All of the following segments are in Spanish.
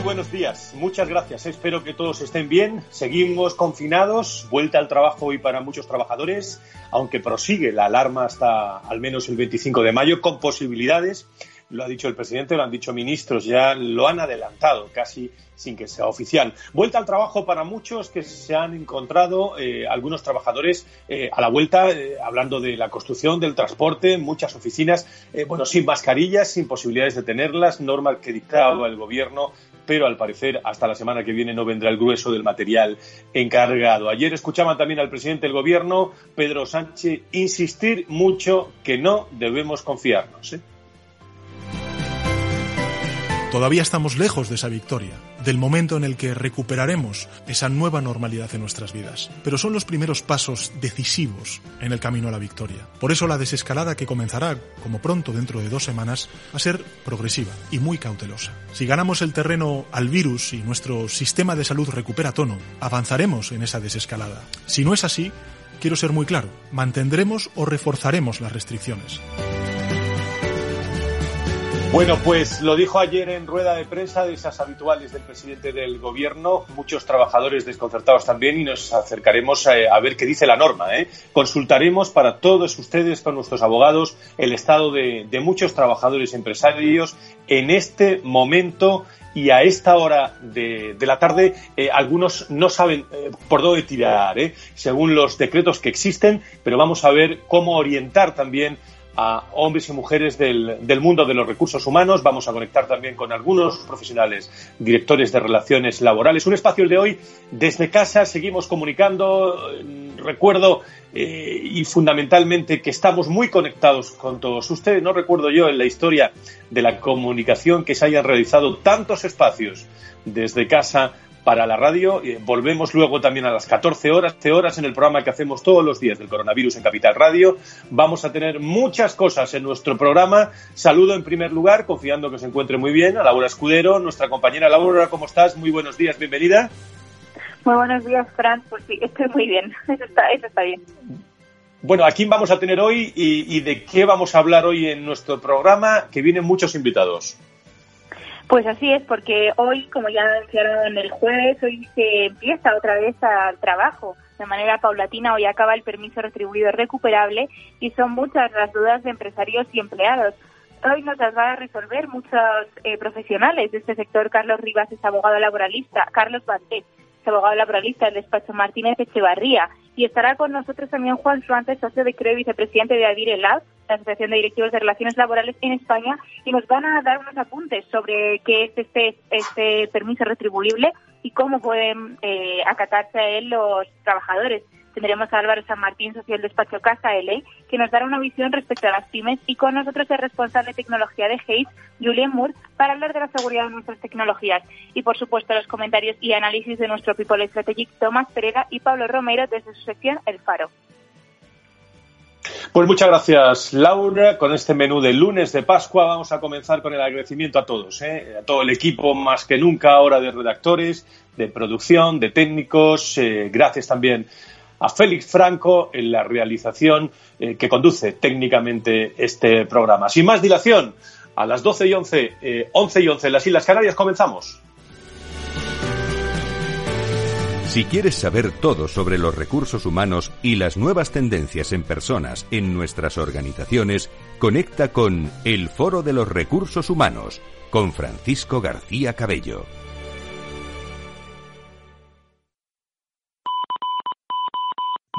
Muy buenos días. Muchas gracias. Espero que todos estén bien. Seguimos confinados, vuelta al trabajo hoy para muchos trabajadores, aunque prosigue la alarma hasta al menos el 25 de mayo, con posibilidades lo ha dicho el presidente, lo han dicho ministros, ya lo han adelantado casi sin que sea oficial. Vuelta al trabajo para muchos que se han encontrado, eh, algunos trabajadores eh, a la vuelta, eh, hablando de la construcción, del transporte, muchas oficinas, bueno, sin mascarillas, sin posibilidades de tenerlas, normas que dictaba el gobierno, pero al parecer hasta la semana que viene no vendrá el grueso del material encargado. Ayer escuchaban también al presidente del gobierno, Pedro Sánchez, insistir mucho que no debemos confiarnos. Todavía estamos lejos de esa victoria, del momento en el que recuperaremos esa nueva normalidad en nuestras vidas. Pero son los primeros pasos decisivos en el camino a la victoria. Por eso la desescalada que comenzará, como pronto dentro de dos semanas, va a ser progresiva y muy cautelosa. Si ganamos el terreno al virus y nuestro sistema de salud recupera tono, avanzaremos en esa desescalada. Si no es así, quiero ser muy claro, mantendremos o reforzaremos las restricciones. Bueno, pues lo dijo ayer en rueda de prensa de esas habituales del presidente del gobierno, muchos trabajadores desconcertados también y nos acercaremos a, ver qué dice la norma. ¿eh? Consultaremos para todos ustedes, con nuestros abogados, el estado de, muchos trabajadores empresarios en este momento y a esta hora de, la tarde eh, algunos no saben eh, por dónde tirar, según los decretos que existen, pero vamos a ver cómo orientar también a hombres y mujeres del, del, mundo de los recursos humanos. Vamos a conectar también con algunos profesionales, directores de relaciones laborales. Un espacio el de hoy desde casa. Seguimos comunicando. Recuerdo eh, y fundamentalmente que estamos muy conectados con todos ustedes. No recuerdo yo en la historia de la comunicación que se hayan realizado tantos espacios desde casa para la radio. Volvemos luego también a las 14 horas, horas en el programa que hacemos todos los días del coronavirus en Capital Radio. Vamos a tener muchas cosas en nuestro programa. Saludo en primer lugar, confiando que se encuentre muy bien, a Laura Escudero, nuestra compañera Laura, ¿cómo estás? Muy buenos días, bienvenida. Muy buenos días, Fran. Pues sí, estoy muy bien. Eso está, eso está bien. Bueno, ¿a quién vamos a tener hoy y, y de qué vamos a hablar hoy en nuestro programa? Que vienen muchos invitados. Pues así es, porque hoy, como ya anunciaron el jueves, hoy se empieza otra vez al trabajo de manera paulatina. Hoy acaba el permiso retribuido recuperable y son muchas las dudas de empresarios y empleados. Hoy nos las va a resolver muchos eh, profesionales de este sector. Carlos Rivas es abogado laboralista. Carlos es abogado laboralista del despacho Martínez Echevarría. Y estará con nosotros también Juan Suárez, socio de CREO y vicepresidente de Adire Lab, la Asociación de Directivos de Relaciones Laborales en España, y nos van a dar unos apuntes sobre qué es este, este permiso retribuible y cómo pueden eh, acatarse a él los trabajadores. Tendremos a Álvaro San Martín, socio del despacho Casa L, que nos dará una visión respecto a las pymes y con nosotros el responsable de tecnología de Hayes, Julian Moore, para hablar de la seguridad de nuestras tecnologías. Y por supuesto los comentarios y análisis de nuestro People Strategic, Tomás Pereira y Pablo Romero desde su sección El Faro. Pues muchas gracias, Laura. Con este menú de lunes de Pascua vamos a comenzar con el agradecimiento a todos, ¿eh? a todo el equipo más que nunca ahora de redactores, de producción, de técnicos. Eh, gracias también a Félix Franco en la realización eh, que conduce técnicamente este programa. Sin más dilación, a las 12 y 11, eh, 11 y 11 en las Islas Canarias comenzamos. Si quieres saber todo sobre los recursos humanos y las nuevas tendencias en personas en nuestras organizaciones, conecta con El Foro de los Recursos Humanos con Francisco García Cabello.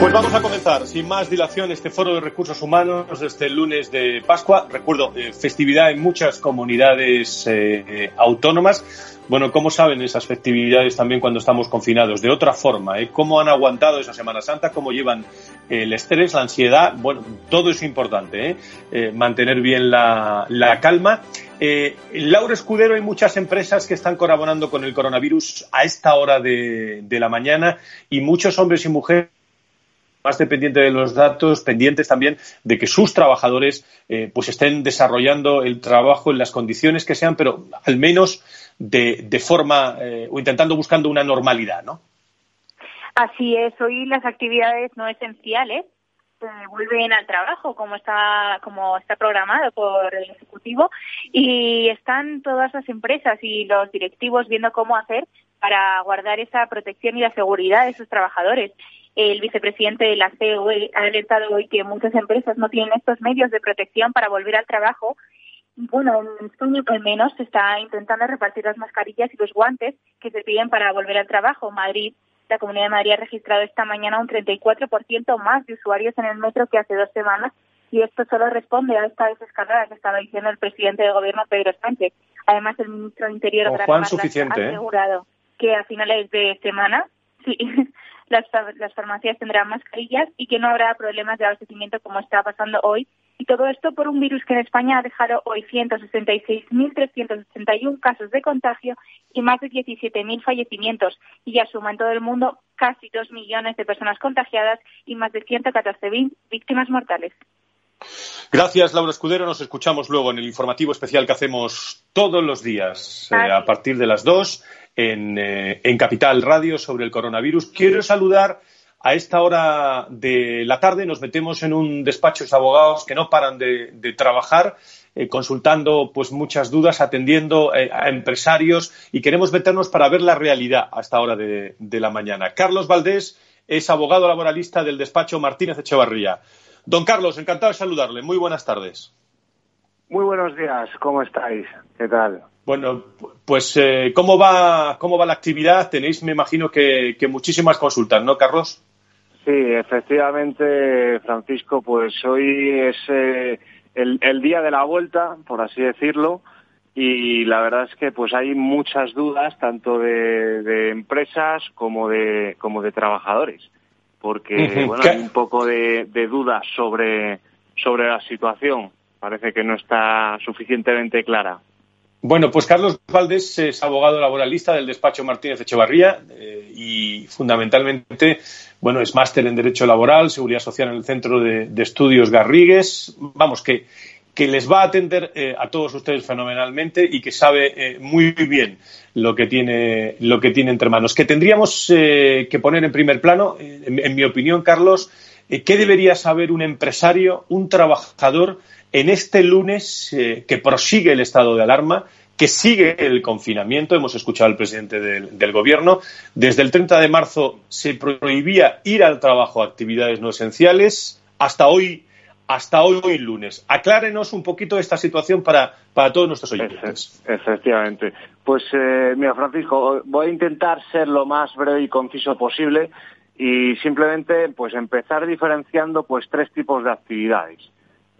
Pues vamos a comenzar, sin más dilación, este foro de recursos humanos este lunes de Pascua. Recuerdo, eh, festividad en muchas comunidades eh, eh, autónomas. Bueno, ¿cómo saben esas festividades también cuando estamos confinados? De otra forma, ¿eh? ¿cómo han aguantado esa Semana Santa? ¿Cómo llevan el estrés, la ansiedad? Bueno, todo es importante, ¿eh? mantener bien la, calma. Eh, Laura Escudero, hay muchas empresas que están colaborando con el coronavirus a esta hora de, la mañana y muchos hombres y mujeres más dependientes de los datos, pendientes también de que sus trabajadores eh, pues estén desarrollando el trabajo en las condiciones que sean, pero al menos de, de forma eh, o intentando buscando una normalidad, ¿no? Así es, hoy las actividades no esenciales eh, vuelven al trabajo como está como está programado por el ejecutivo y están todas las empresas y los directivos viendo cómo hacer para guardar esa protección y la seguridad de sus trabajadores. El vicepresidente de la COE ha alertado hoy que muchas empresas no tienen estos medios de protección para volver al trabajo bueno, en España al menos se está intentando repartir las mascarillas y los guantes que se piden para volver al trabajo. Madrid, la Comunidad de Madrid ha registrado esta mañana un 34% más de usuarios en el metro que hace dos semanas y esto solo responde a esta desescalada que estaba diciendo el presidente del gobierno Pedro Sánchez. Además, el ministro de Interior Juan, ha ¿eh? asegurado que a finales de semana sí, las, las farmacias tendrán mascarillas y que no habrá problemas de abastecimiento como está pasando hoy y todo esto por un virus que en España ha dejado hoy 166.381 casos de contagio y más de 17.000 fallecimientos. Y ya suma en todo el mundo casi 2 millones de personas contagiadas y más de 114.000 víctimas mortales. Gracias, Laura Escudero. Nos escuchamos luego en el informativo especial que hacemos todos los días eh, a partir de las 2 en, eh, en Capital Radio sobre el coronavirus. Quiero saludar a esta hora de la tarde nos metemos en un despacho de abogados que no paran de, trabajar, eh, consultando pues muchas dudas, atendiendo eh, a empresarios y queremos meternos para ver la realidad a esta hora de, la mañana. Carlos Valdés es abogado laboralista del despacho Martínez Echevarría. Don Carlos, encantado de saludarle. Muy buenas tardes. Muy buenos días. ¿Cómo estáis? ¿Qué tal? Bueno, pues eh, ¿cómo, va, ¿cómo va la actividad? Tenéis, me imagino, que muchísimas consultas, ¿no, Carlos? Sí, efectivamente, Francisco, pues hoy es eh, el, día de la vuelta, por así decirlo, y la verdad es que pues hay muchas dudas tanto de, empresas como de como de trabajadores, porque bueno hay un poco de, de dudas sobre sobre la situación. Parece que no está suficientemente clara. Bueno, pues Carlos Valdés es abogado laboralista del despacho Martínez Echevarría eh, y fundamentalmente, bueno, es máster en Derecho Laboral, Seguridad Social en el Centro de, Estudios Garrigues. Vamos, que, que les va a atender eh, a todos ustedes fenomenalmente y que sabe eh, muy bien lo que tiene lo que tiene entre manos. Que tendríamos que poner en primer plano, en mi opinión, Carlos, qué debería saber un empresario, un trabajador en este lunes eh, que prosigue el estado de alarma, que sigue el confinamiento, hemos escuchado al presidente del, Gobierno, desde el 30 de marzo se prohibía ir al trabajo a actividades no esenciales, hasta hoy, hasta hoy, lunes. Aclárenos un poquito esta situación para, para todos nuestros oyentes. Efectivamente. Pues eh, mira, Francisco, voy a intentar ser lo más breve y conciso posible y simplemente pues empezar diferenciando pues tres tipos de actividades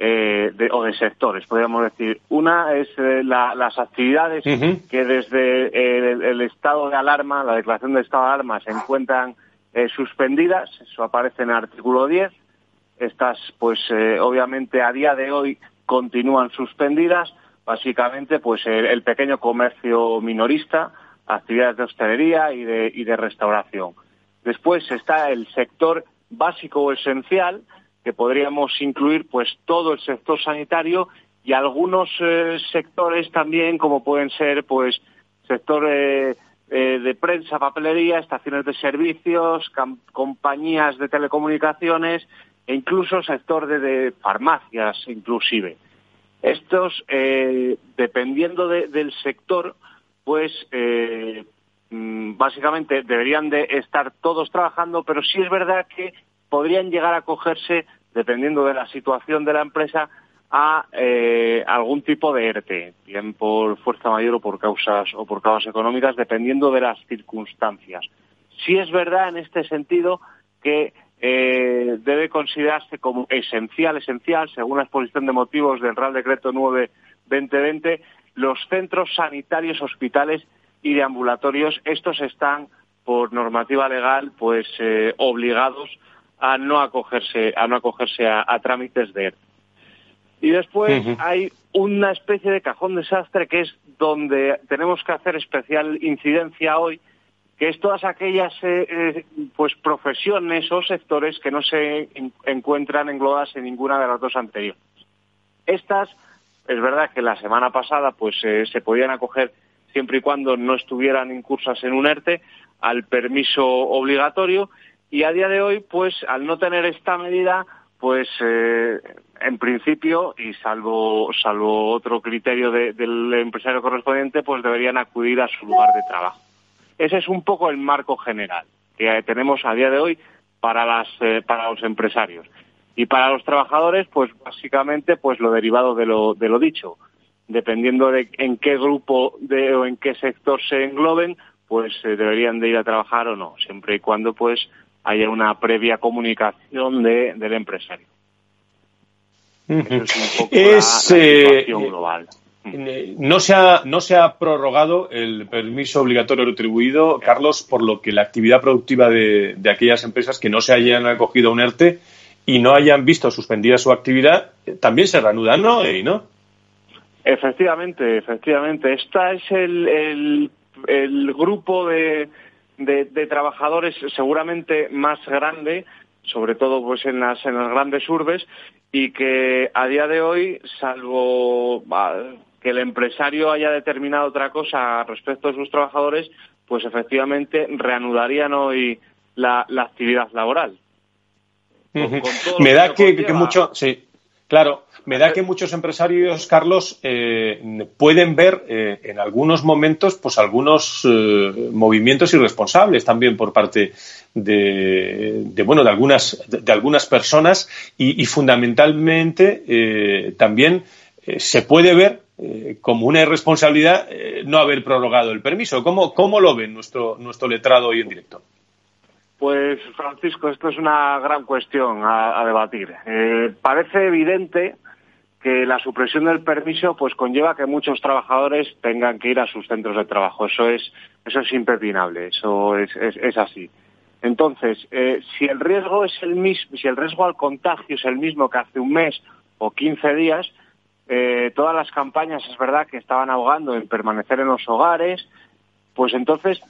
eh, o de sectores, podríamos decir. Una es eh, las actividades que desde el, estado de alarma, la declaración de estado de alarma, se encuentran eh, suspendidas, eso aparece en el artículo 10. Estas, pues eh, obviamente a día de hoy continúan suspendidas, básicamente pues el, pequeño comercio minorista, actividades de hostelería y de, y de restauración. Después está el sector básico o esencial, que podríamos incluir pues todo el sector sanitario y algunos eh, sectores también como pueden ser pues sector eh, eh, de prensa, papelería, estaciones de servicios, compañías de telecomunicaciones e incluso sector de, farmacias inclusive. Estos, dependiendo del sector, pues mm, básicamente deberían de estar todos trabajando, pero sí es verdad que podrían llegar a cogerse, dependiendo de la situación de la empresa, a eh, algún tipo de ERTE, bien por fuerza mayor o por causas o por causas económicas, dependiendo de las circunstancias. Sí es verdad en este sentido que eh, debe considerarse como esencial, esencial, según la exposición de motivos del Real Decreto 9-2020, los centros sanitarios, hospitales y de ambulatorios. Estos están, por normativa legal, pues eh, obligados a no acogerse a no acogerse a, trámites de ERTE. Y después hay una especie de cajón desastre que es donde tenemos que hacer especial incidencia hoy, que es todas aquellas eh, eh, pues profesiones o sectores que no se encuentran englobadas en ninguna de las dos anteriores. Estas, es verdad que la semana pasada pues eh, se podían acoger siempre y cuando no estuvieran incursas en un ERTE al permiso obligatorio y a día de hoy, pues al no tener esta medida, pues eh, en principio, y salvo, salvo otro criterio del empresario correspondiente, pues deberían acudir a su lugar de trabajo. Ese es un poco el marco general que tenemos a día de hoy para, las, eh, para los empresarios. Y para los trabajadores, pues básicamente pues lo derivado de lo, de lo dicho. Dependiendo de en qué grupo de, o en qué sector se engloben, pues eh, deberían de ir a trabajar o no, siempre y cuando pues haya una previa comunicación de, del empresario. es eh, global. Eh, no se, ha, no se ha prorrogado el permiso obligatorio retribuido, Carlos, por lo que la actividad productiva de, aquellas empresas que no se hayan acogido a un ERTE y no hayan visto suspendida su actividad, eh, también se reanudan, ¿no? ¿no? Efectivamente, efectivamente. Este es el, el grupo de, de, trabajadores seguramente más grande, sobre todo pues en las, en las grandes urbes, y que a día de hoy, salvo que el empresario haya determinado otra cosa respecto a sus trabajadores, pues efectivamente reanudarían hoy la, actividad laboral. Me da que, que, mucho, sí, Claro, me da que muchos empresarios, Carlos, eh, pueden ver eh, en algunos momentos, pues algunos eh, movimientos irresponsables también por parte de, bueno, de algunas, de, algunas personas y, fundamentalmente también se puede ver como una irresponsabilidad no haber prorrogado el permiso. ¿Cómo, cómo lo ve nuestro, nuestro letrado hoy en directo? Pues Francisco, esto es una gran cuestión a, debatir. Eh, parece evidente que la supresión del permiso pues conlleva que muchos trabajadores tengan que ir a sus centros de trabajo. Eso es eso es impepinable, eso es, es, así. Entonces, eh, si el riesgo es el mismo, si el riesgo al contagio es el mismo que hace un mes o 15 días, eh, todas las campañas es verdad que estaban ahogando en permanecer en los hogares, pues entonces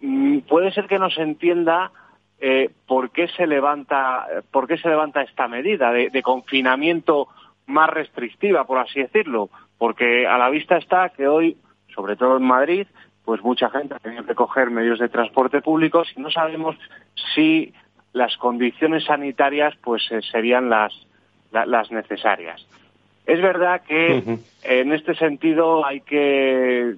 mm, puede ser que no se entienda eh, por qué se levanta por qué se levanta esta medida de, confinamiento más restrictiva, por así decirlo, porque a la vista está que hoy, sobre todo en Madrid, pues mucha gente ha tenido que coger medios de transporte públicos y no sabemos si las condiciones sanitarias pues eh, serían las, las necesarias. Es verdad que en este sentido hay que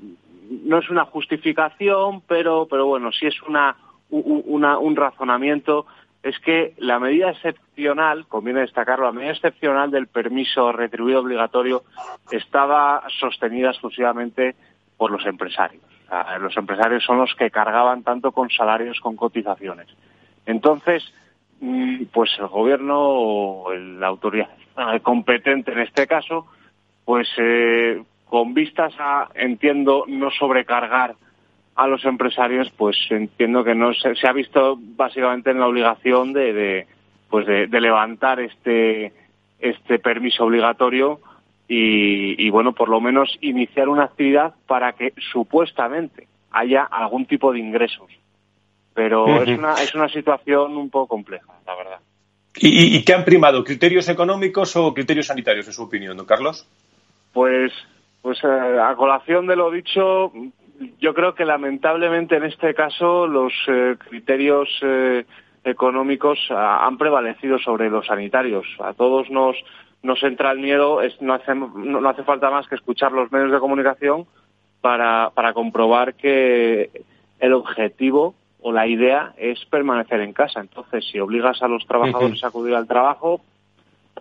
no es una justificación, pero pero bueno, sí es una un razonamiento es que la medida excepcional, conviene destacarlo, la medida excepcional del permiso retribuido obligatorio estaba sostenida exclusivamente por los empresarios. los empresarios son los que cargaban tanto con salarios, con cotizaciones. Entonces, mm, pues el gobierno o la autoridad competente en este caso, pues eh, con vistas a, entiendo, no sobrecargar a los empresarios, pues entiendo que no se, ha visto básicamente en la obligación de, pues de, levantar este este permiso obligatorio y, bueno, por lo menos iniciar una actividad para que supuestamente haya algún tipo de ingresos. Pero es, una, es una situación un poco compleja, la verdad. ¿Y, ¿Y, qué han primado? ¿Criterios económicos o criterios sanitarios, en su opinión, don Carlos? Pues, pues eh, a colación de lo dicho, yo creo que lamentablemente en este caso los eh, criterios eh, económicos ah, han prevalecido sobre los sanitarios. A todos nos, nos entra el miedo, es, no, hace, no, hace falta más que escuchar los medios de comunicación para, para comprobar que el objetivo o la idea es permanecer en casa. Entonces, si obligas a los trabajadores a acudir al trabajo,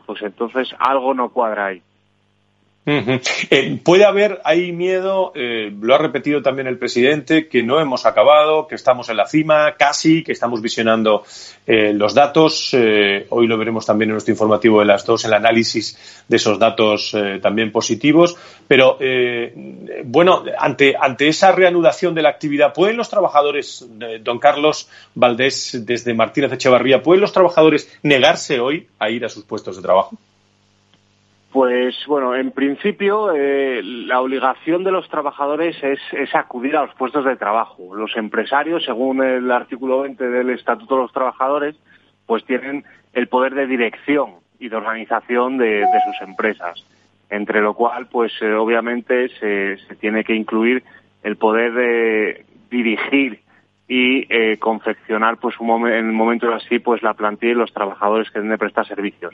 pues entonces algo no cuadra ahí. Eh, puede haber, hay miedo, eh, lo ha repetido también el presidente, que no hemos acabado, que estamos en la cima, casi, que estamos visionando eh, los datos. hoy lo veremos también en nuestro informativo de las dos, el análisis de esos datos también positivos. Pero, bueno, ante, ante esa reanudación de la actividad, ¿pueden los trabajadores, don Carlos Valdés, desde Martínez Echevarría, ¿pueden los trabajadores negarse hoy a ir a sus puestos de trabajo? Pues bueno, en principio eh, la obligación de los trabajadores es, acudir a los puestos de trabajo. Los empresarios, según el artículo 20 del Estatuto de los Trabajadores, pues tienen el poder de dirección y de organización de, sus empresas, entre lo cual, pues eh, obviamente se, tiene que incluir el poder de dirigir y eh, confeccionar, pues un en el momento así, pues la plantilla y los trabajadores que deben de prestar servicios.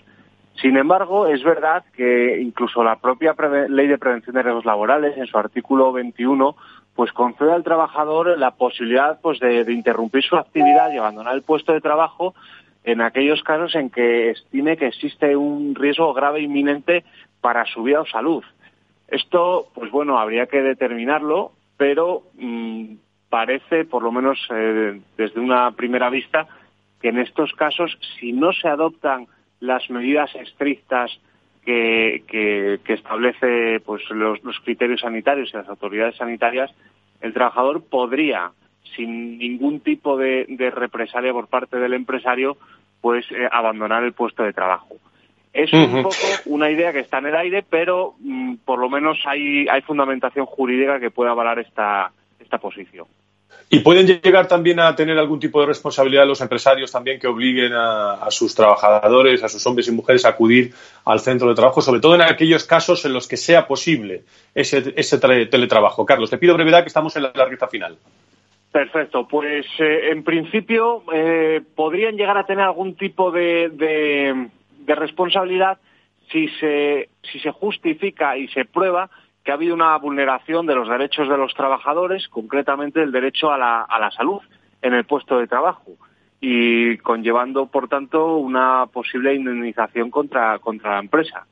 Sin embargo, es verdad que incluso la propia Ley de Prevención de Riesgos Laborales, en su artículo 21, pues concede al trabajador la posibilidad pues de, interrumpir su actividad y abandonar el puesto de trabajo en aquellos casos en que estime que existe un riesgo grave e inminente para su vida o salud. Esto, pues bueno, habría que determinarlo, pero mm, parece, por lo menos eh, desde una primera vista, que en estos casos, si no se adoptan las medidas estrictas que, que, establece pues los, criterios sanitarios y las autoridades sanitarias, el trabajador podría, sin ningún tipo de, represalia por parte del empresario, pues eh, abandonar el puesto de trabajo. Es un poco una idea que está en el aire, pero mm, por lo menos hay, hay fundamentación jurídica que puede avalar esta, esta posición. ¿Y pueden llegar también a tener algún tipo de responsabilidad los empresarios también que obliguen a, sus trabajadores, a sus hombres y mujeres a acudir al centro de trabajo, sobre todo en aquellos casos en los que sea posible ese, teletrabajo? Carlos, te pido brevedad que estamos en la largueza final. Perfecto, pues eh, en principio eh, podrían llegar a tener algún tipo de, de responsabilidad si se, si se justifica y se prueba que ha habido una vulneración de los derechos de los trabajadores, concretamente el derecho a la, a la salud en el puesto de trabajo y conllevando, por tanto, una posible indemnización contra, contra la empresa.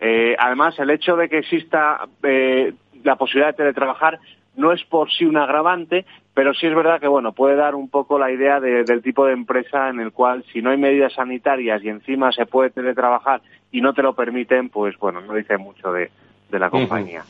Eh, además, el hecho de que exista eh, la posibilidad de teletrabajar no es por sí un agravante, pero sí es verdad que bueno puede dar un poco la idea del tipo de empresa en el cual si no hay medidas sanitarias y encima se puede teletrabajar y no te lo permiten, pues bueno, no dice mucho de, de la compañía.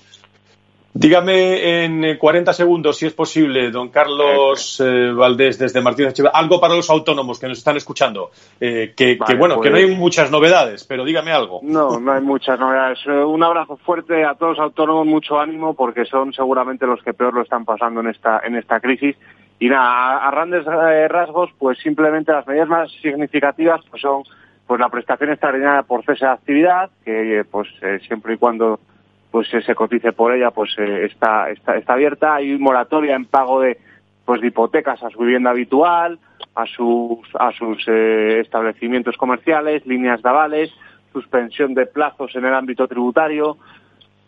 Dígame en 40 segundos, si es posible, don Carlos eh, Valdés, desde Martínez Echeverría, algo para los autónomos que nos están escuchando. Eh, que, bueno, que no hay pues- muchas novedades, pero dígame algo. No, no hay muchas novedades. Eh, un abrazo fuerte a todos los autónomos, mucho ánimo, porque son seguramente los que peor lo están pasando en esta, en esta crisis. Y nada, a, grandes rasgos, pues simplemente las medidas más significativas pues son pues la prestación extraordinaria por cese de actividad, que pues siempre y cuando pues se cotice por ella, pues eh, está, está, está abierta. Hay moratoria en pago de, pues de hipotecas a su vivienda habitual, a sus, a sus eh, establecimientos comerciales, líneas de avales, suspensión de plazos en el ámbito tributario.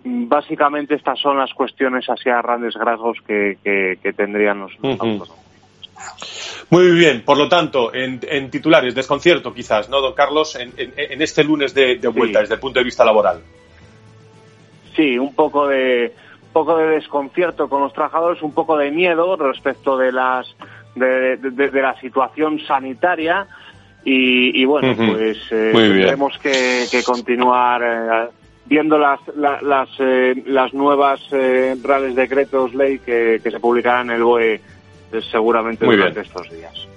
Mm, básicamente estas son las cuestiones así a grandes rasgos que, que, tendrían los, Muy bien, por lo tanto, en, titulares, desconcierto quizás, ¿no, don Carlos? En, en, este lunes de, vuelta desde el punto de vista laboral sí, un poco de poco de desconcierto con los trabajadores, un poco de miedo respecto de las de, la situación sanitaria. Y, bueno, pues eh, tenemos que, continuar eh, viendo las, las, eh, las nuevas eh, reales decretos ley que, se publicarán en el BOE seguramente durante estos días.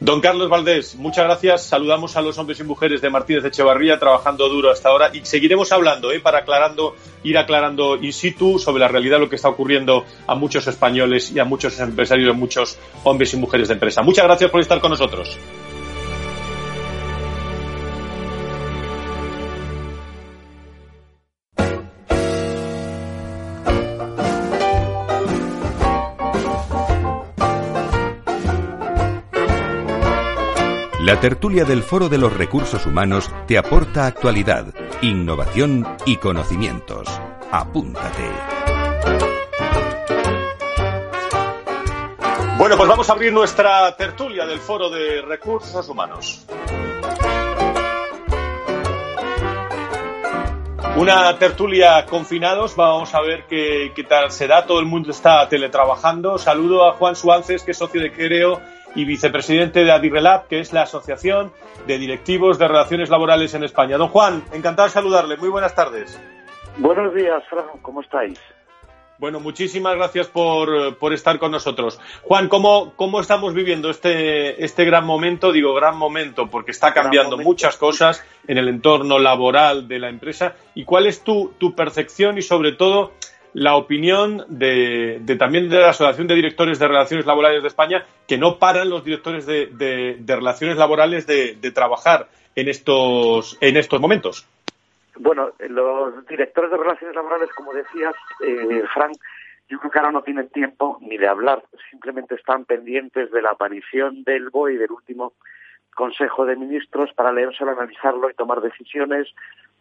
Don Carlos Valdés, muchas gracias. Saludamos a los hombres y mujeres de Martínez Echevarría trabajando duro hasta ahora y seguiremos hablando ¿eh? para aclarando, ir aclarando in situ sobre la realidad lo que está ocurriendo a muchos españoles y a muchos empresarios a muchos hombres y mujeres de empresa. Muchas gracias por estar con nosotros. La tertulia del Foro de los Recursos Humanos te aporta actualidad, innovación y conocimientos. Apúntate. Bueno, pues vamos a abrir nuestra tertulia del Foro de Recursos Humanos. Una tertulia confinados, vamos a ver qué, qué, tal se da. Todo el mundo está teletrabajando. Saludo a Juan Suárez, que es socio de Creo y vicepresidente de Adirrelab, que es la Asociación de Directivos de Relaciones Laborales en España. Don Juan, encantado de saludarle. Muy buenas tardes. Buenos días, Fran. ¿Cómo estáis? Bueno, muchísimas gracias por, por estar con nosotros. Juan, ¿cómo, ¿cómo, estamos viviendo este, este gran momento? Digo gran momento porque está cambiando muchas cosas en el entorno laboral de la empresa. ¿Y cuál es tu, tu percepción y sobre todo la opinión de, también de la Asociación de Directores de Relaciones Laborales de España, que no paran los directores de, relaciones laborales de, trabajar en estos, en estos momentos. Bueno, los directores de relaciones laborales, como decías, eh, Frank, yo creo que ahora no tienen tiempo ni de hablar, simplemente están pendientes de la aparición del BOE y del último Consejo de Ministros para leérselo, analizarlo y tomar decisiones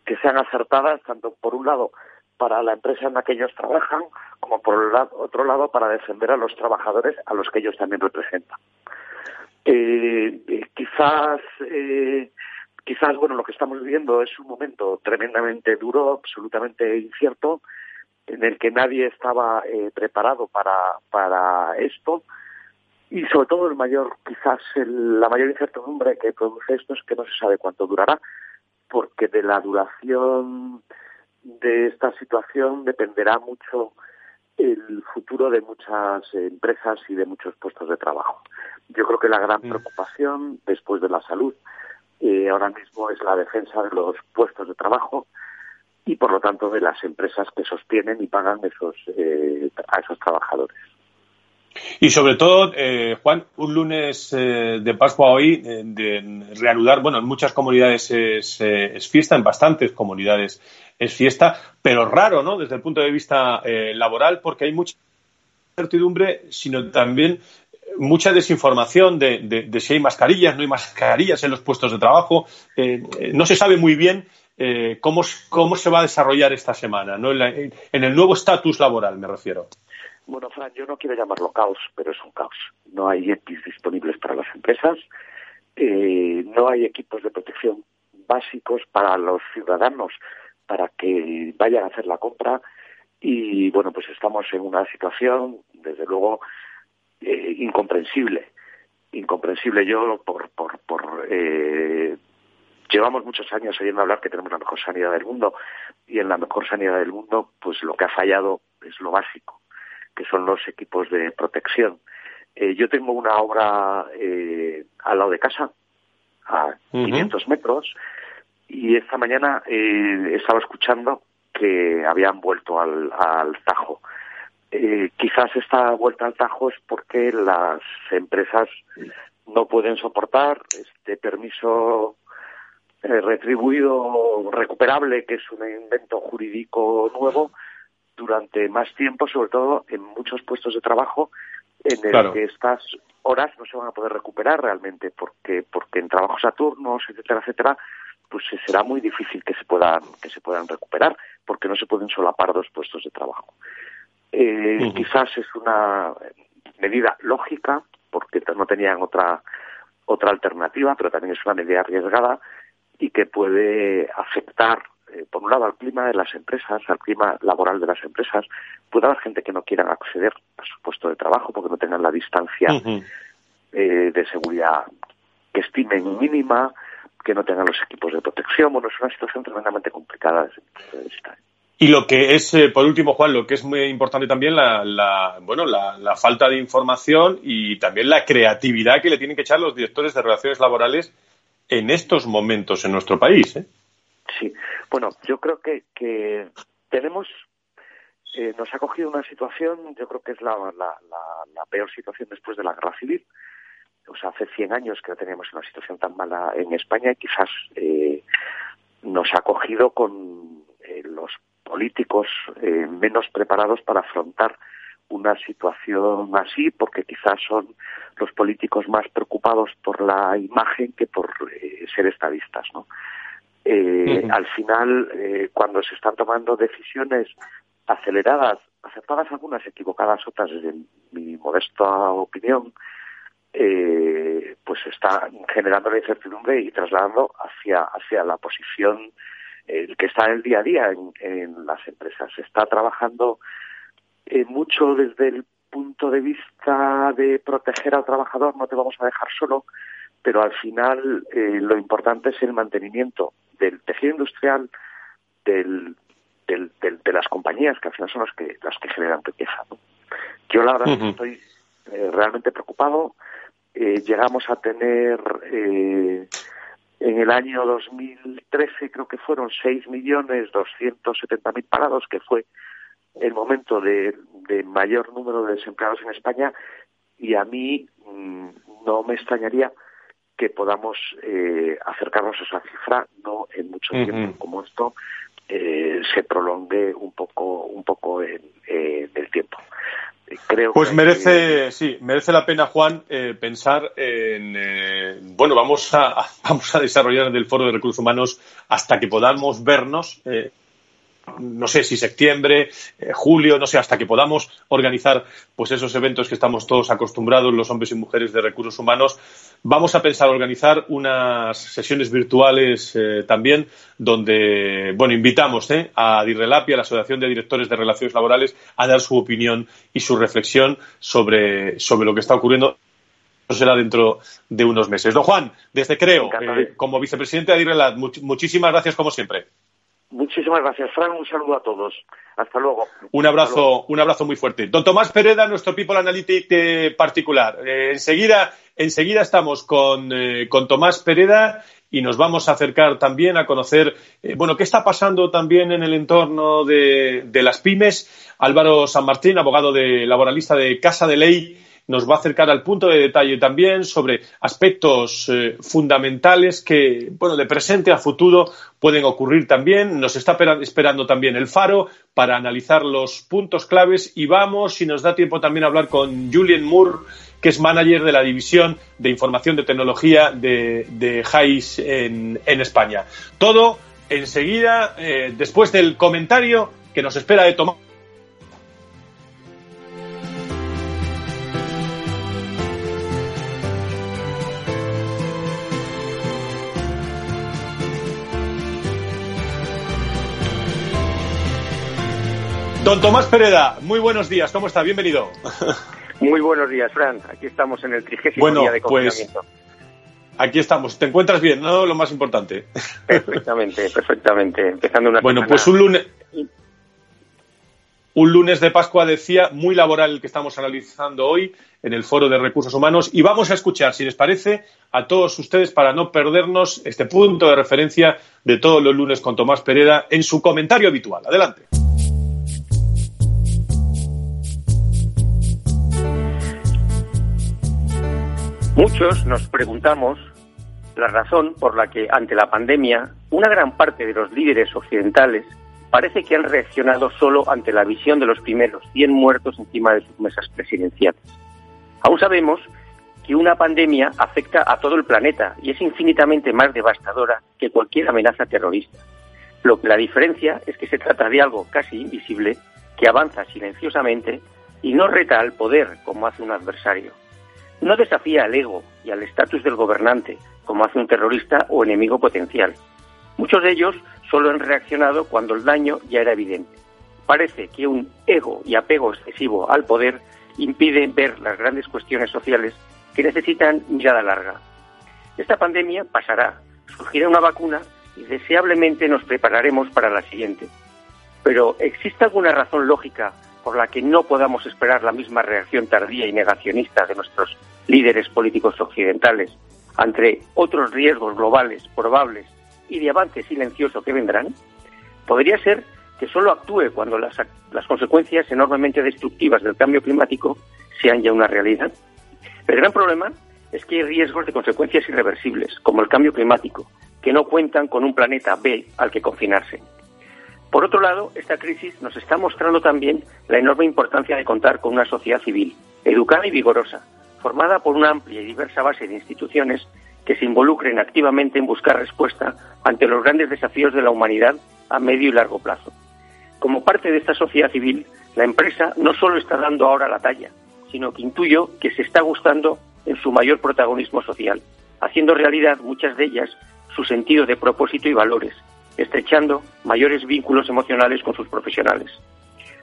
que sean acertadas, tanto por un lado para la empresa en la que ellos trabajan, como por otro lado para defender a los trabajadores a los que ellos también representan. Eh, eh, quizás, eh, quizás, bueno, lo que estamos viviendo es un momento tremendamente duro, absolutamente incierto, en el que nadie estaba preparado para, para esto y sobre todo el mayor, quizás la mayor incertidumbre que produce esto es que no se sabe cuánto durará, porque de la duración de esta situación dependerá mucho el futuro de muchas empresas y de muchos puestos de trabajo. Yo creo que la gran mm. preocupación después de la salud eh, ahora mismo es la defensa de los puestos de trabajo y por lo tanto de las empresas que sostienen y pagan esos, eh, a esos trabajadores. Y sobre todo, eh, Juan, un lunes eh, de Pascua hoy, eh, de reanudar, bueno, en muchas comunidades es, es, fiesta, en bastantes comunidades es fiesta, pero raro, ¿no? Desde el punto de vista laboral, porque hay mucha incertidumbre, sino también mucha desinformación de, si hay mascarillas, no hay mascarillas en los puestos de trabajo. no se sabe muy bien cómo, cómo se va a desarrollar esta semana, ¿no? en el nuevo estatus laboral, me refiero. Bueno, Fran, yo no quiero llamarlo caos, pero es un caos. No hay EPIs disponibles para las empresas, eh, no hay equipos de protección básicos para los ciudadanos para que vayan a hacer la compra y bueno, pues estamos en una situación, desde luego, eh, incomprensible. Incomprensible yo por, por, por eh, llevamos muchos años oyendo hablar que tenemos la mejor sanidad del mundo y en la mejor sanidad del mundo, pues lo que ha fallado es lo básico que son los equipos de protección. Eh, yo tengo una obra eh, al lado de casa, a 500 metros, y esta mañana eh, estaba escuchando que habían vuelto al, al Tajo. Eh, quizás esta vuelta al Tajo es porque las empresas no pueden soportar este permiso retribuido recuperable, que es un invento jurídico nuevo, durante más tiempo, sobre todo en muchos puestos de trabajo en el que estas horas no se van a poder recuperar realmente, porque porque en trabajos a turnos, etcétera, etcétera, pues será muy difícil que se puedan que se puedan recuperar, porque no se pueden solapar dos puestos de trabajo. Eh, Quizás es una medida lógica, porque no tenían otra otra alternativa, pero también es una medida arriesgada y que puede afectar eh, por un lado, al clima de las empresas, al clima laboral de las empresas. Puede haber gente que no quiera acceder a su puesto de trabajo porque no tengan la distancia eh, de seguridad que estimen mínima. Que no tengan los equipos de protección. Bueno, es una situación tremendamente complicada desde mi punto de vista. Y lo que es, eh, por último, Juan, lo que es muy importante también, la, bueno, la, falta de información y también la creatividad que le tienen que echar los directores de relaciones laborales en estos momentos en nuestro país. ¿eh? Sí, bueno, yo creo que, que tenemos, eh, nos ha cogido una situación, yo creo que es la, la, la, peor situación después de la guerra civil. O sea, hace 100 años que no teníamos una situación tan mala en España y quizás eh, nos ha cogido con eh, los políticos eh, menos preparados para afrontar una situación así, porque quizás son los políticos más preocupados por la imagen que por eh, ser estadistas, ¿no? Eh, al final, cuando se están tomando decisiones aceleradas, aceptadas algunas, equivocadas otras, desde mi modesta opinión, pues está generando la incertidumbre y trasladando hacia, hacia la posición el que está en el día a día en, las empresas. Se está trabajando eh, mucho desde el punto de vista de proteger al trabajador, no te vamos a dejar solo, pero al final eh, lo importante es el mantenimiento del tejido industrial, del, del, de las compañías, que al final son las que, las que generan riqueza. Yo la verdad estoy eh, realmente preocupado. Llegamos a tener en el año 2013 creo que fueron 6.270.000 parados, que fue el momento de, mayor número de desempleados en España. Y a mí mm, no me extrañaría que podamos eh, acercarnos a esa cifra no en mucho tiempo como esto eh, se prolongue un poco un poco en el tiempo pues merece, sí, merece la pena, Juan, eh, pensar en, eh, bueno, vamos a, vamos a desarrollar el Foro de Recursos Humanos hasta que podamos vernos eh, no sé si septiembre, eh, julio, no sé, hasta que podamos organizar pues esos eventos que estamos todos acostumbrados, los hombres y mujeres de recursos humanos. Vamos a pensar organizar unas sesiones virtuales eh, también, donde, bueno, invitamos eh, a Dirrelapi, a la Asociación de Directores de Relaciones Laborales, a dar su opinión y su reflexión sobre, sobre lo que está ocurriendo será dentro de unos meses. Don Juan, desde Creo, como vicepresidente de Adirrelat, muchísimas gracias como siempre. Muchísimas gracias, Fran. Un saludo a todos. Hasta luego. Un abrazo, un abrazo muy fuerte. Don Tomás Pereda, nuestro People Analytic particular. Eh, enseguida, enseguida estamos con, eh, con, Tomás Pereda y nos vamos a acercar también a conocer, eh, bueno, qué está pasando también en el entorno de, de las pymes. Álvaro San Martín, abogado de laboralista de Casa de Ley nos va a acercar al punto de detalle también sobre aspectos eh, fundamentales que, bueno, de presente a futuro pueden ocurrir también. Nos está esperando también el Faro para analizar los puntos claves y vamos, si nos da tiempo, también a hablar con Julian Moore, que es manager de la división de información de tecnología de, de JAIS en, España. Todo enseguida, eh, después del comentario que nos espera de Tomás. Don Tomás Pereda, muy buenos días, ¿cómo está? Bienvenido. Muy buenos días, Fran. Aquí estamos en el trigésimo día de pues, confinamiento. Pues, aquí estamos. ¿Te encuentras bien? ¿No? Lo más importante. Perfectamente, perfectamente. Empezando una Bueno, pues un lunes... Un lunes de Pascua, decía, muy laboral el que estamos analizando hoy en el Foro de Recursos Humanos y vamos a escuchar, si les parece, a todos ustedes para no perdernos este punto de referencia de todos los lunes con Tomás Pereda en su comentario habitual. Adelante. Muchos nos preguntamos la razón por la que ante la pandemia una gran parte de los líderes occidentales parece que han reaccionado solo ante la visión de los primeros 100 muertos encima de sus mesas presidenciales. Aún sabemos que una pandemia afecta a todo el planeta y es infinitamente más devastadora que cualquier amenaza terrorista. Lo que la diferencia es que se trata de algo casi invisible que avanza silenciosamente y no reta al poder como hace un adversario. No desafía al ego y al estatus del gobernante, como hace un terrorista o enemigo potencial. Muchos de ellos solo han reaccionado cuando el daño ya era evidente. Parece que un ego y apego excesivo al poder impide ver las grandes cuestiones sociales que necesitan mirada larga. Esta pandemia pasará, surgirá una vacuna y deseablemente nos prepararemos para la siguiente. Pero ¿existe alguna razón lógica por la que no podamos esperar la misma reacción tardía y negacionista de nuestros líderes políticos occidentales ante otros riesgos globales probables y de avance silencioso que vendrán? Podría ser que solo actúe cuando las, las consecuencias enormemente destructivas del cambio climático sean ya una realidad. El gran problema es que hay riesgos de consecuencias irreversibles, como el cambio climático, que no cuentan con un planeta B al que confinarse. Por otro lado, esta crisis nos está mostrando también la enorme importancia de contar con una sociedad civil, educada y vigorosa, formada por una amplia y diversa base de instituciones que se involucren activamente en buscar respuesta ante los grandes desafíos de la humanidad a medio y largo plazo. Como parte de esta sociedad civil, la empresa no solo está dando ahora la talla, sino que intuyo que se está gustando en su mayor protagonismo social, haciendo realidad muchas de ellas su sentido de propósito y valores, estrechando mayores vínculos emocionales con sus profesionales.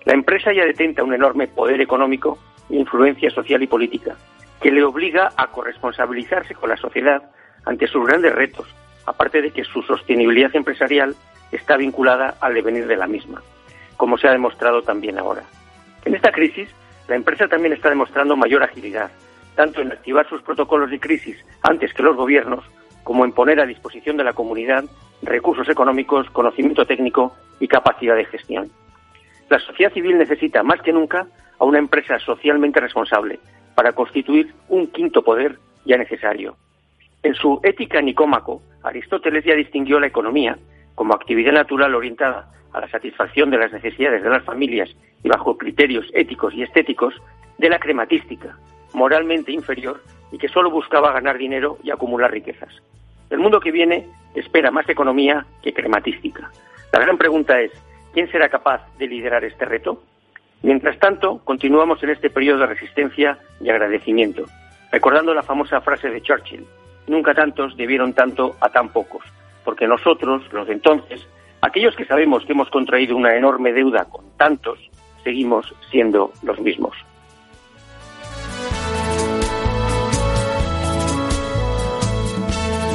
La empresa ya detenta un enorme poder económico e influencia social y política, que le obliga a corresponsabilizarse con la sociedad ante sus grandes retos, aparte de que su sostenibilidad empresarial está vinculada al devenir de la misma, como se ha demostrado también ahora. En esta crisis, la empresa también está demostrando mayor agilidad, tanto en activar sus protocolos de crisis antes que los gobiernos, como en poner a disposición de la comunidad recursos económicos, conocimiento técnico y capacidad de gestión. La sociedad civil necesita más que nunca a una empresa socialmente responsable para constituir un quinto poder ya necesario. En su Ética Nicómaco, Aristóteles ya distinguió la economía como actividad natural orientada a la satisfacción de las necesidades de las familias y bajo criterios éticos y estéticos de la crematística, moralmente inferior y que solo buscaba ganar dinero y acumular riquezas. El mundo que viene espera más economía que crematística. La gran pregunta es, ¿quién será capaz de liderar este reto? Mientras tanto, continuamos en este periodo de resistencia y agradecimiento, recordando la famosa frase de Churchill, nunca tantos debieron tanto a tan pocos, porque nosotros, los de entonces, aquellos que sabemos que hemos contraído una enorme deuda con tantos, seguimos siendo los mismos.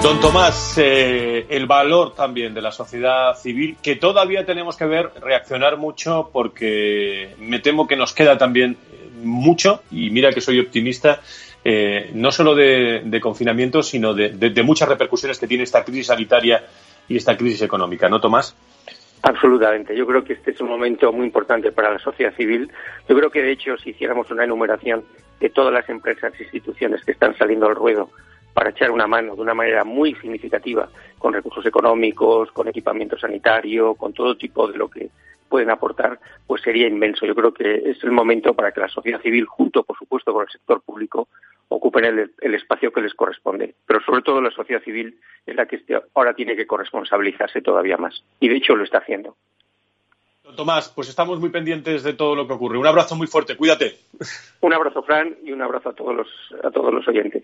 Don Tomás, eh, el valor también de la sociedad civil, que todavía tenemos que ver reaccionar mucho porque me temo que nos queda también mucho, y mira que soy optimista, eh, no solo de, confinamiento, sino de, de, muchas repercusiones que tiene esta crisis sanitaria y esta crisis económica, ¿no, Tomás? Absolutamente. Yo creo que este es un momento muy importante para la sociedad civil. Yo creo que, de hecho, si hiciéramos una enumeración de todas las empresas e instituciones que están saliendo al ruedo para echar una mano de una manera muy significativa con recursos económicos, con equipamiento sanitario, con todo tipo de lo que pueden aportar, pues sería inmenso. Yo creo que es el momento para que la sociedad civil, junto, por supuesto, con el sector público, ocupen el, espacio que les corresponde. Pero sobre todo la sociedad civil es la que este, ahora tiene que corresponsabilizarse todavía más. Y de hecho lo está haciendo. Tomás, pues estamos muy pendientes de todo lo que ocurre. Un abrazo muy fuerte, cuídate. Un abrazo, Fran, y un abrazo a todos los, a todos los oyentes.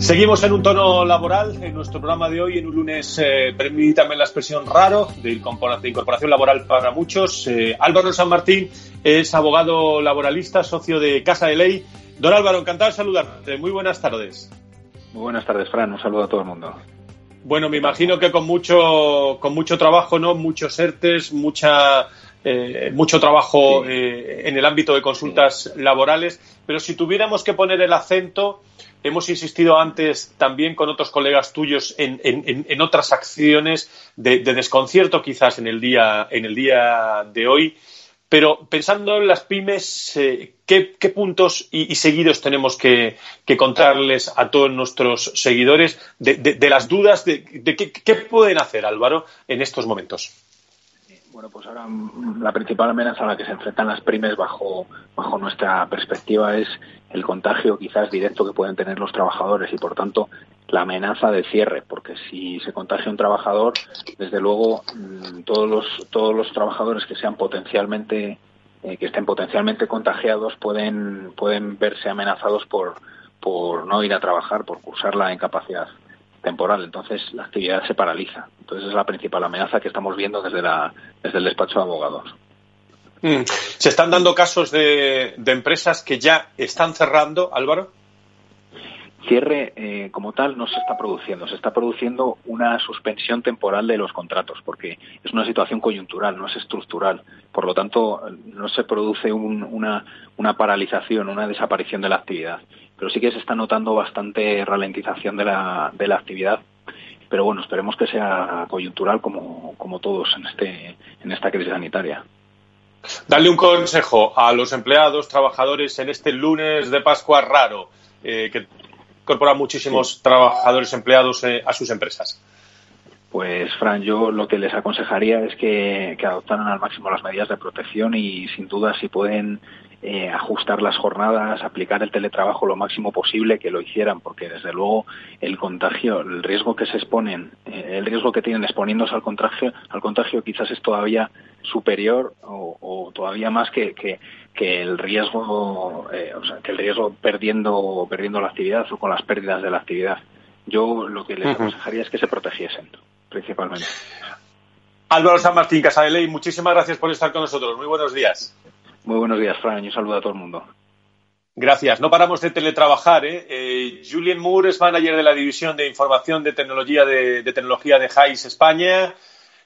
Seguimos en un tono laboral en nuestro programa de hoy, en un lunes, eh, permítame la expresión raro, de incorporación laboral para muchos. Eh, Álvaro San Martín es abogado laboralista, socio de Casa de Ley. Don Álvaro, encantado de saludarte. Muy buenas tardes. Muy buenas tardes, Fran. Un saludo a todo el mundo. Bueno, me imagino que con mucho, con mucho trabajo, ¿no? Muchos ERTES, mucha, eh, mucho trabajo eh, en el ámbito de consultas laborales. Pero si tuviéramos que poner el acento hemos insistido antes también con otros colegas tuyos en, en, otras acciones de, desconcierto quizás en el día, en el día de hoy. Pero pensando en las pymes, eh, ¿qué, puntos y, seguidos tenemos que, contarles a todos nuestros seguidores de, las dudas de, qué, qué pueden hacer, Álvaro, en estos momentos? Bueno, pues ahora la principal amenaza a la que se enfrentan las pymes bajo, bajo nuestra perspectiva es el contagio quizás directo que pueden tener los trabajadores y por tanto la amenaza de cierre, porque si se contagia un trabajador, desde luego mm, todos los, todos los trabajadores que sean potencialmente eh, que estén potencialmente contagiados pueden, pueden verse amenazados por, por no ir a trabajar, por cursar la incapacidad temporal. Entonces la actividad se paraliza. Entonces es la principal amenaza que estamos viendo desde, la, desde el despacho de abogados. Mm. ¿Se están dando casos de, empresas que ya están cerrando, Álvaro? Cierre eh, como tal no se está produciendo, se está produciendo una suspensión temporal de los contratos porque es una situación coyuntural, no es estructural. Por lo tanto, no se produce una, una paralización, una desaparición de la actividad. Pero sí que se está notando bastante ralentización de la, de la actividad. Pero bueno, esperemos que sea coyuntural como, como todos en, este, en esta crisis sanitaria. Darle un consejo a los empleados, trabajadores en este lunes de Pascua raro, eh, que incorporar muchísimos trabajadores empleados eh, a sus empresas. Pues, Fran, yo lo que les aconsejaría es que, que adoptaran al máximo las medidas de protección y, sin duda, si pueden eh, ajustar las jornadas, aplicar el teletrabajo lo máximo posible, que lo hicieran, porque desde luego el contagio, el riesgo que se exponen, eh, el riesgo que tienen exponiéndose al contagio, al contagio quizás es todavía superior o, o todavía más que, que, que el riesgo, eh, o sea, que el riesgo perdiendo, perdiendo la actividad o con las pérdidas de la actividad. Yo lo que les uh -huh. aconsejaría es que se protegiesen, principalmente. Álvaro San Martín, Casa de Ley, muchísimas gracias por estar con nosotros. Muy buenos días. Muy buenos días, Fran, y un saludo a todo el mundo. Gracias. No paramos de teletrabajar. ¿eh? Eh, Julien Moore es manager de la División de Información de Tecnología de, de Tecnología de JAIS España.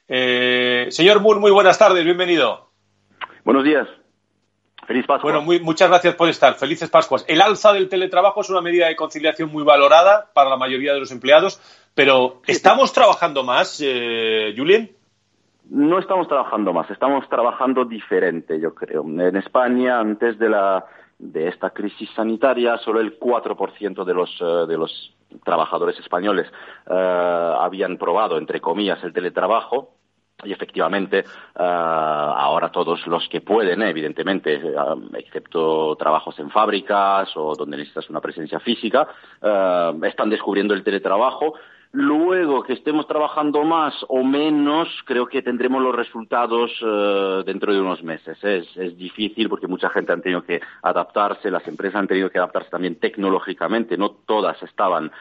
Eh, señor Moore, muy buenas tardes. Bienvenido. Buenos días. Feliz Pascua. Bueno, muy, muchas gracias por estar. Felices Pascuas. El alza del teletrabajo es una medida de conciliación muy valorada para la mayoría de los empleados, pero ¿estamos trabajando más, eh, Julien? No estamos trabajando más, estamos trabajando diferente, yo creo. En España, antes de, la, de esta crisis sanitaria, solo el 4% de los, uh, de los trabajadores españoles uh, habían probado, entre comillas, el teletrabajo y efectivamente, uh, ahora todos los que pueden, eh, evidentemente, excepto trabajos en fábricas o donde necesitas una presencia física, uh, están descubriendo el teletrabajo. Luego que estemos trabajando más o menos, creo que tendremos los resultados dentro de unos meses. Es, es, difícil porque mucha gente ha tenido que adaptarse, las empresas han tenido que adaptarse también tecnológicamente. No todas estaban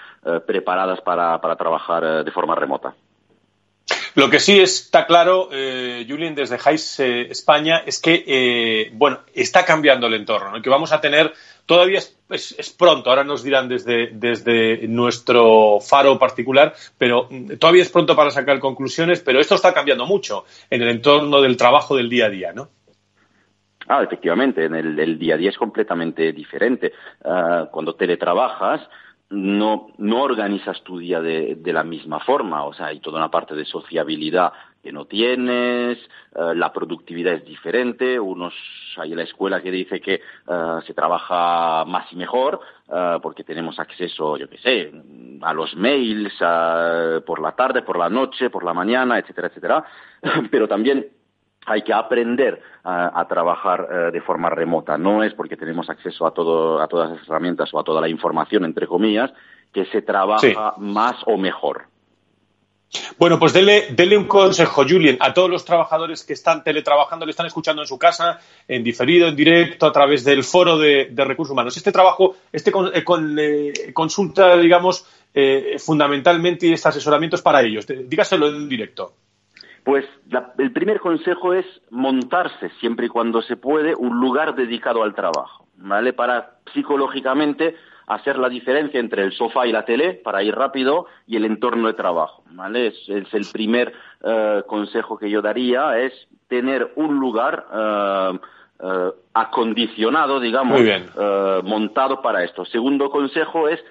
preparadas para, para trabajar de forma remota. Lo que sí está claro, eh, Julien, desde JAIS eh, España, es que, eh, bueno, está cambiando el entorno, ¿no? que vamos a tener, todavía es, es, pronto, ahora nos dirán desde, desde nuestro faro particular, pero mm, todavía es pronto para sacar conclusiones, pero esto está cambiando mucho en el entorno del trabajo del día a día, ¿no? Ah, efectivamente, en el, el día a día es completamente diferente. Uh, cuando teletrabajas, no, no organizas tu día de, de, la misma forma, o sea, hay toda una parte de sociabilidad que no tienes, uh, la productividad es diferente, unos hay la escuela que dice que uh, se trabaja más y mejor, uh, porque tenemos acceso, yo qué sé, a los mails por la tarde, por la noche, por la mañana, etcétera, etcétera, pero también hay que aprender a, a trabajar uh, de forma remota. No es porque tenemos acceso a, todo, a todas esas herramientas o a toda la información, entre comillas, que se trabaja sí. más o mejor. Bueno, pues dele, dele, un consejo, Julien, a todos los trabajadores que están teletrabajando, le están escuchando en su casa, en diferido, en directo, a través del foro de, de recursos humanos. Este trabajo, este con, eh, con, eh, consulta, digamos, eh, fundamentalmente y este asesoramiento es para ellos. Dígaselo en directo. Pues la, el primer consejo es montarse, siempre y cuando se puede, un lugar dedicado al trabajo, ¿vale? Para psicológicamente hacer la diferencia entre el sofá y la tele para ir rápido y el entorno de trabajo, ¿vale? Es, es el primer uh, consejo que yo daría, es tener un lugar uh, uh, acondicionado, digamos, montado para esto. Segundo consejo es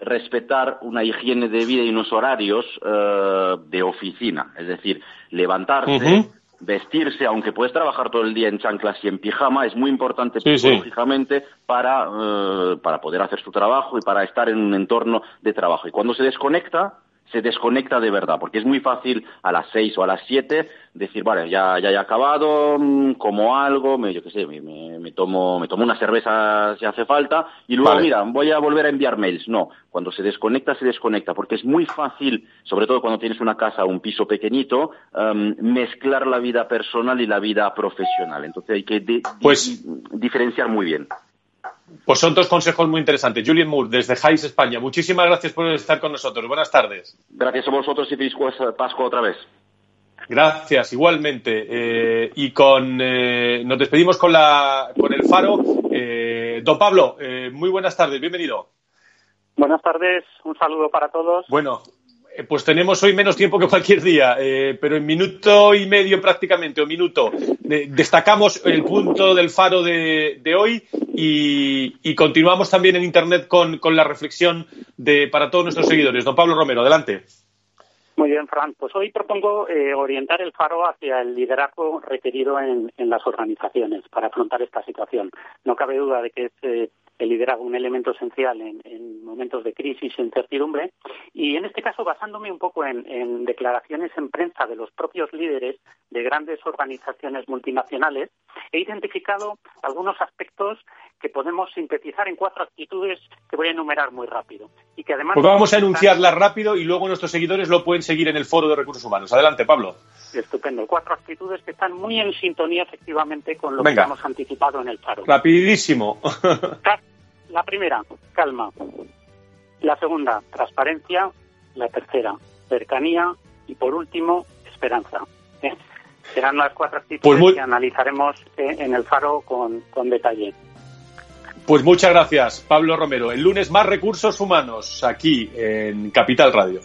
respetar una higiene de vida y unos horarios uh, de oficina, es decir, levantarse, uh -huh. vestirse, aunque puedes trabajar todo el día en chanclas y en pijama, es muy importante sí, psicológicamente sí. para, uh, para poder hacer su trabajo y para estar en un entorno de trabajo. Y cuando se desconecta, se desconecta de verdad, porque es muy fácil a las seis o a las siete decir, vale, ya, ya he acabado, mm, como algo, me, yo qué sé, me, me, tomo, me tomo una cerveza si hace falta, y luego, mira, voy a volver a enviar mails. No, cuando se desconecta, se desconecta, porque es muy fácil, sobre todo cuando tienes una casa o un piso pequeñito, em, mezclar la vida personal y la vida profesional. Entonces hay que pues diferenciar muy bien. Pues son dos consejos muy interesantes. Julian Moore, desde Jais, España. Muchísimas gracias por estar con nosotros. Buenas tardes. Gracias a vosotros y feliz Pascua otra vez. Gracias, igualmente. Eh, y con eh, nos despedimos con, la, con el faro. Eh, don Pablo, muy buenas tardes, bienvenido. Buenas tardes, un saludo para todos. Bueno, eh, pues tenemos hoy menos tiempo que cualquier día, eh, pero en minuto y medio prácticamente, o minuto, destacamos el punto del faro de, hoy y, continuamos también en Internet con, la reflexión de, para todos nuestros seguidores. Don Pablo Romero, adelante. Muy bien, Fran. Pues hoy propongo eh, orientar el faro hacia el liderazgo requerido en, las organizaciones para afrontar esta situación. No cabe duda de que es el liderazgo un elemento esencial en, momentos de crisis e incertidumbre. Y en este caso, basándome un poco en, declaraciones en prensa de los propios líderes de grandes organizaciones multinacionales, he identificado algunos aspectos que podemos sintetizar en cuatro actitudes que voy a enumerar muy rápido. Y que además. Pues vamos a enunciarlas rápido y luego nuestros seguidores lo pueden seguir en el foro de recursos humanos. Adelante, Pablo. Estupendo. Cuatro actitudes que están muy en sintonía, efectivamente, con lo que hemos anticipado en el faro. Rapidísimo. La primera, calma. La segunda, transparencia. La tercera, cercanía. Y por último, esperanza. ¿Eh? Serán las cuatro actitudes pues que analizaremos eh, en el faro con, con detalle. Pues muchas gracias, Pablo Romero. El lunes más recursos humanos aquí en Capital Radio.